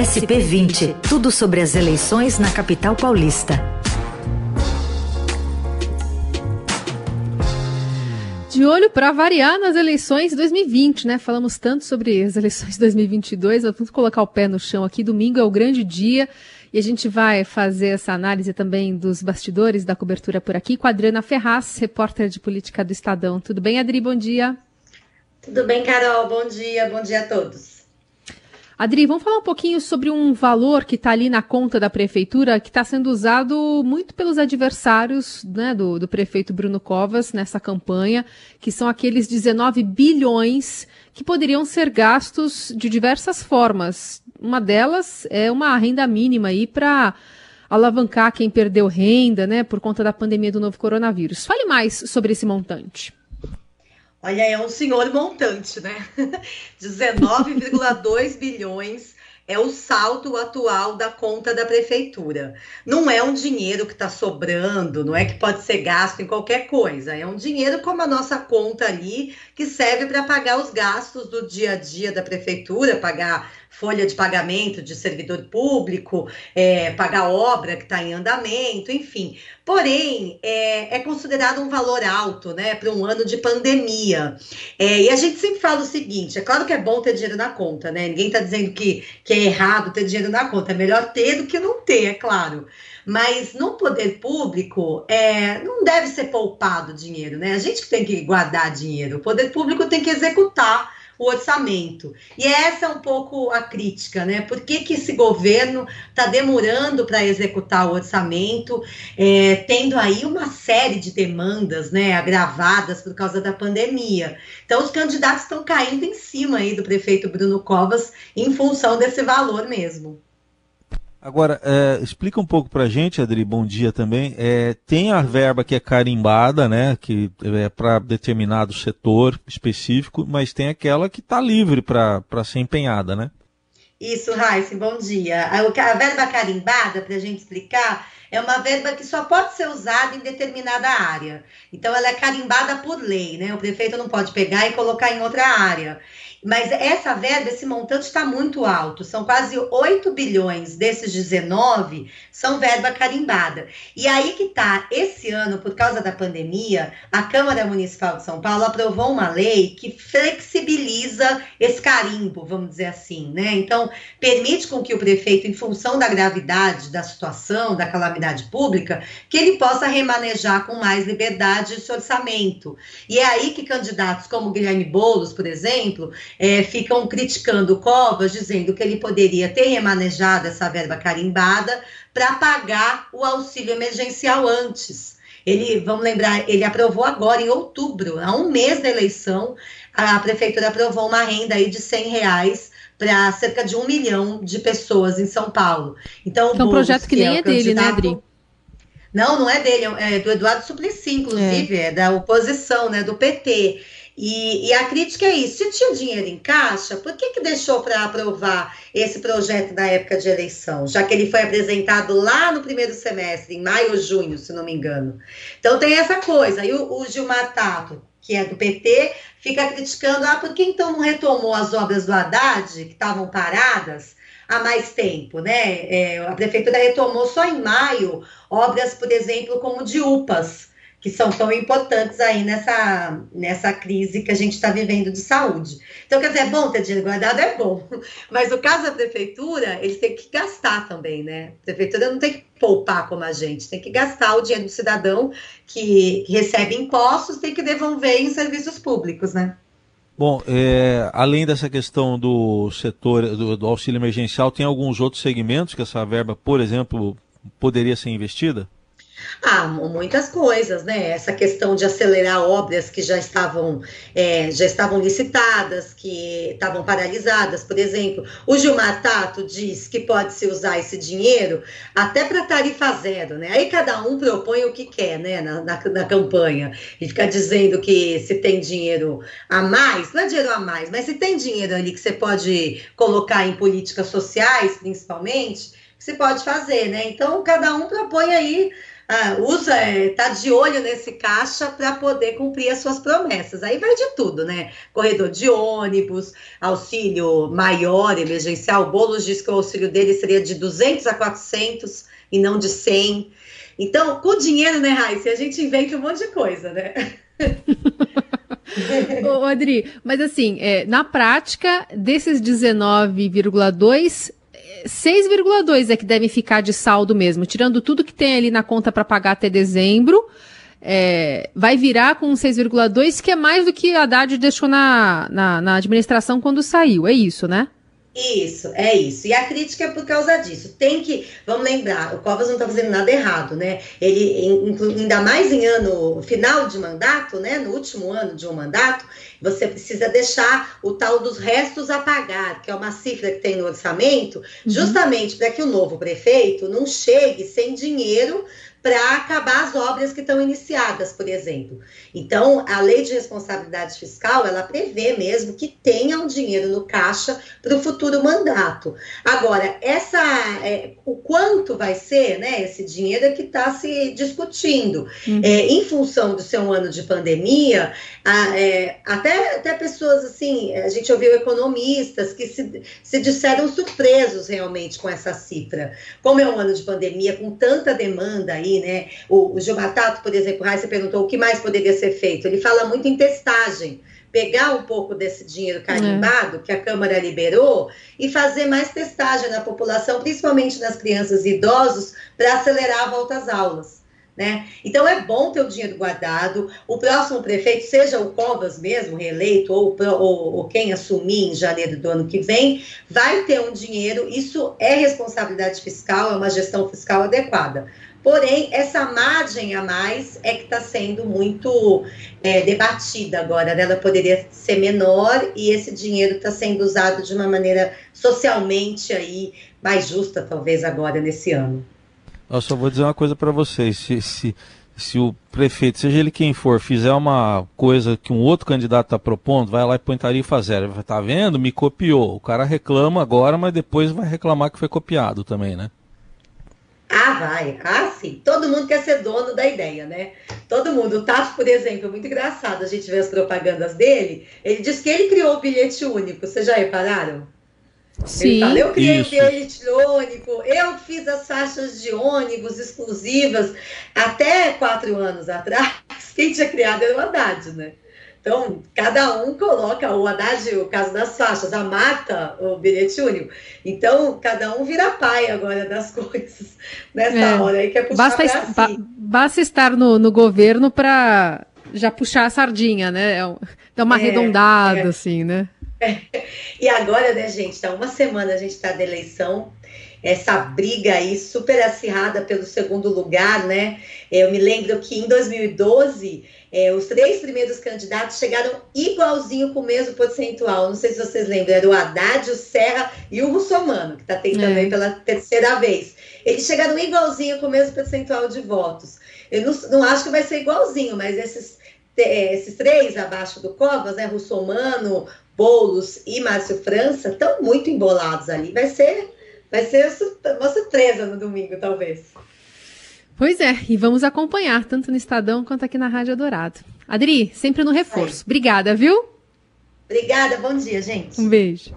SP20, tudo sobre as eleições na capital paulista. De olho para variar nas eleições 2020, né? Falamos tanto sobre as eleições 2022, vamos colocar o pé no chão aqui. Domingo é o grande dia e a gente vai fazer essa análise também dos bastidores da cobertura por aqui com a Adriana Ferraz, repórter de política do Estadão. Tudo bem, Adri? Bom dia. Tudo bem, Carol? Bom dia, bom dia a todos. Adri, vamos falar um pouquinho sobre um valor que está ali na conta da prefeitura, que está sendo usado muito pelos adversários né, do, do, prefeito Bruno Covas nessa campanha, que são aqueles 19 bilhões que poderiam ser gastos de diversas formas, uma delas é uma renda mínima aí para alavancar quem perdeu renda, né, por conta da pandemia do novo coronavírus. Fale mais sobre esse montante. Olha, é um senhor montante, né? 19,2 bilhões é o salto atual da conta da prefeitura. Não é um dinheiro que está sobrando, não é que pode ser gasto em qualquer coisa. É um dinheiro como a nossa conta ali, que serve para pagar os gastos do dia a dia da prefeitura, pagar folha de pagamento de servidor público, é, pagar obra que está em andamento, enfim. Porém, é, é, considerado um valor alto, né, para um ano de pandemia. É, e a gente sempre fala o seguinte: é claro que é bom ter dinheiro na conta, né? Ninguém está dizendo que, que é errado ter dinheiro na conta, é melhor ter do que não ter, é claro. Mas no poder público, é, não deve ser poupado dinheiro, né? A gente que tem que guardar dinheiro, o poder público tem que executar o orçamento. E essa é um pouco a crítica, né? Por que, que esse governo está demorando para executar o orçamento, é, tendo aí uma série de demandas, né, agravadas por causa da pandemia. Então, os candidatos estão caindo em cima aí do prefeito Bruno Covas em função desse valor mesmo. Agora, é, explica um pouco para a gente, Adri, bom dia também. É, tem a verba que é carimbada, né, que é para determinado setor específico, mas tem aquela que está livre para ser empenhada, né? Isso, Raíssa, bom dia. A, a verba carimbada, para a gente explicar, é uma verba que só pode ser usada em determinada área. Então, ela é carimbada por lei, né? O prefeito não pode pegar e colocar em outra área. Mas essa verba, esse montante está muito alto, são quase 8 bilhões desses 19 são verba carimbada. E aí que tá, esse ano, por causa da pandemia, a Câmara Municipal de São Paulo aprovou uma lei que flexibiliza esse carimbo, vamos dizer assim, né? Então, permite com que o prefeito, em função da gravidade da situação, da calamidade pública, que ele possa remanejar com mais liberdade esse orçamento. E é aí que candidatos como Guilherme Boulos, por exemplo, é, ficam criticando o Covas, dizendo que ele poderia ter remanejado essa verba carimbada para pagar o auxílio emergencial antes. Ele, vamos lembrar, ele aprovou agora em outubro, há um mês da eleição, a prefeitura aprovou uma renda aí de 100 reais para cerca de um milhão de pessoas em São Paulo. Então, é um projeto que, que nem é, é dele, né, Adri? Não, não é dele, é do Eduardo Suplicy, inclusive, é. é da oposição, né, do PT. E, e, a crítica é isso: se tinha dinheiro em caixa, por que, que deixou para aprovar esse projeto na época de eleição? Já que ele foi apresentado lá no primeiro semestre, em maio ou junho, se não me engano. Então tem essa coisa. E o, o Gilmar Tato, que é do PT, fica criticando: ah, por que então não retomou as obras do Haddad, que estavam paradas? há mais tempo, né? É, a prefeitura retomou só em maio obras, por exemplo, como de UPAs, que são tão importantes aí nessa, nessa crise que a gente está vivendo de saúde. Então, quer dizer, é bom ter dinheiro guardado? É bom. Mas no caso da prefeitura, eles têm que gastar também, né? A prefeitura não tem que poupar como a gente, tem que gastar o dinheiro do cidadão que, recebe impostos, tem que devolver em serviços públicos, né? Bom, é, além dessa questão do setor do, do auxílio emergencial, tem alguns outros segmentos que essa verba, por exemplo, poderia ser investida? Ah, muitas coisas, né? Essa questão de acelerar obras que já estavam, é, já estavam licitadas, que estavam paralisadas, por exemplo. O Gilmar Tato diz que pode-se usar esse dinheiro até para tarifa zero, né? Aí cada um propõe o que quer, né, na, na, na, campanha. E fica dizendo que se tem dinheiro a mais, não é dinheiro a mais, mas se tem dinheiro ali que você pode colocar em políticas sociais, principalmente, você pode fazer, né? Então, cada um propõe aí ah, usa, é, tá de olho nesse caixa para poder cumprir as suas promessas. Aí vai de tudo, né? Corredor de ônibus, auxílio maior, emergencial. Boulos diz que o auxílio dele seria de 200 a 400 e não de 100. Então, com dinheiro, né, Raíssa, a gente inventa um monte de coisa, né? Ô, Adri, mas assim, é, na prática, desses 19,2, 6,2 é que devem ficar de saldo mesmo, tirando tudo que tem ali na conta para pagar até dezembro. É, vai virar com 6,2, que é mais do que a Haddad deixou na, na, na administração quando saiu. É isso, né? Isso, é isso. E a crítica é por causa disso. Tem que, vamos lembrar, o Covas não está fazendo nada errado, né? Ele, ainda mais em ano final de mandato, né? No último ano de um mandato, você precisa deixar o tal dos restos a pagar, que é uma cifra que tem no orçamento, uhum. justamente para que o novo prefeito não chegue sem dinheiro para acabar as obras que estão iniciadas, por exemplo. Então, a lei de responsabilidade fiscal, ela prevê mesmo que tenha um dinheiro no caixa para o futuro mandato. Agora, essa, é, o quanto vai ser, né, esse dinheiro é que está se discutindo. Uhum. É, em função do seu ano de pandemia, a, é, até, até pessoas assim, a gente ouviu economistas que se, se disseram surpresos realmente com essa cifra. Como é um ano de pandemia, com tanta demanda aí, né? O, o Gil Matato, por exemplo, Raíssa perguntou o que mais poderia ser feito. Ele fala muito em testagem pegar um pouco desse dinheiro carimbado é. que a Câmara liberou e fazer mais testagem na população, principalmente nas crianças e idosos, para acelerar a volta às aulas. Né? Então é bom ter o dinheiro guardado. O próximo prefeito, seja o Covas mesmo, reeleito, ou, ou, ou, quem assumir em janeiro do ano que vem, vai ter um dinheiro. Isso é responsabilidade fiscal, é uma gestão fiscal adequada. Porém, essa margem a mais é que está sendo muito é, debatida agora. Né? Ela poderia ser menor e esse dinheiro está sendo usado de uma maneira socialmente aí mais justa, talvez agora nesse ano. Eu só vou dizer uma coisa para vocês: se, se, se o prefeito, seja ele quem for, fizer uma coisa que um outro candidato está propondo, vai lá e põe tarifa zero. Tá vendo? Me copiou. O cara reclama agora, mas depois vai reclamar que foi copiado também, né? Ah, vai. Ah, sim. Todo mundo quer ser dono da ideia, né? Todo mundo. O Tato, por exemplo, é muito engraçado. A gente vê as propagandas dele. Ele diz que ele criou o bilhete único. Vocês já repararam? Sim. Fala, eu criei Isso. o bilhete único, eu fiz as faixas de ônibus exclusivas até quatro anos atrás. Quem tinha criado era o Haddad, né? Então, cada um coloca o Haddad, o caso das faixas, a mata o bilhete único. Então, cada um vira pai agora das coisas nessa é. hora aí, que é puxar basta, si. ba basta estar no, no governo para já puxar a sardinha, né? É Dá uma é, arredondada, é. assim, né? E agora, né, gente, tá uma semana a gente está da eleição, essa briga aí super acirrada pelo segundo lugar, né? Eu me lembro que em 2012 é, os três primeiros candidatos chegaram igualzinho com o mesmo percentual. Não sei se vocês lembram, era o Haddad, o Serra e o Russomano, que está tentando é. aí pela terceira vez. Eles chegaram igualzinho com o mesmo percentual de votos. Eu não, não acho que vai ser igualzinho, mas esses, é, esses três abaixo do Covas, né, Russomano, Boulos e Márcio França, estão muito embolados ali. Vai ser, vai ser uma surpresa no domingo, talvez. Pois é, e vamos acompanhar, tanto no Estadão quanto aqui na Rádio Dourado. Adri, sempre no reforço. Obrigada, viu? Obrigada, bom dia, gente. Um beijo.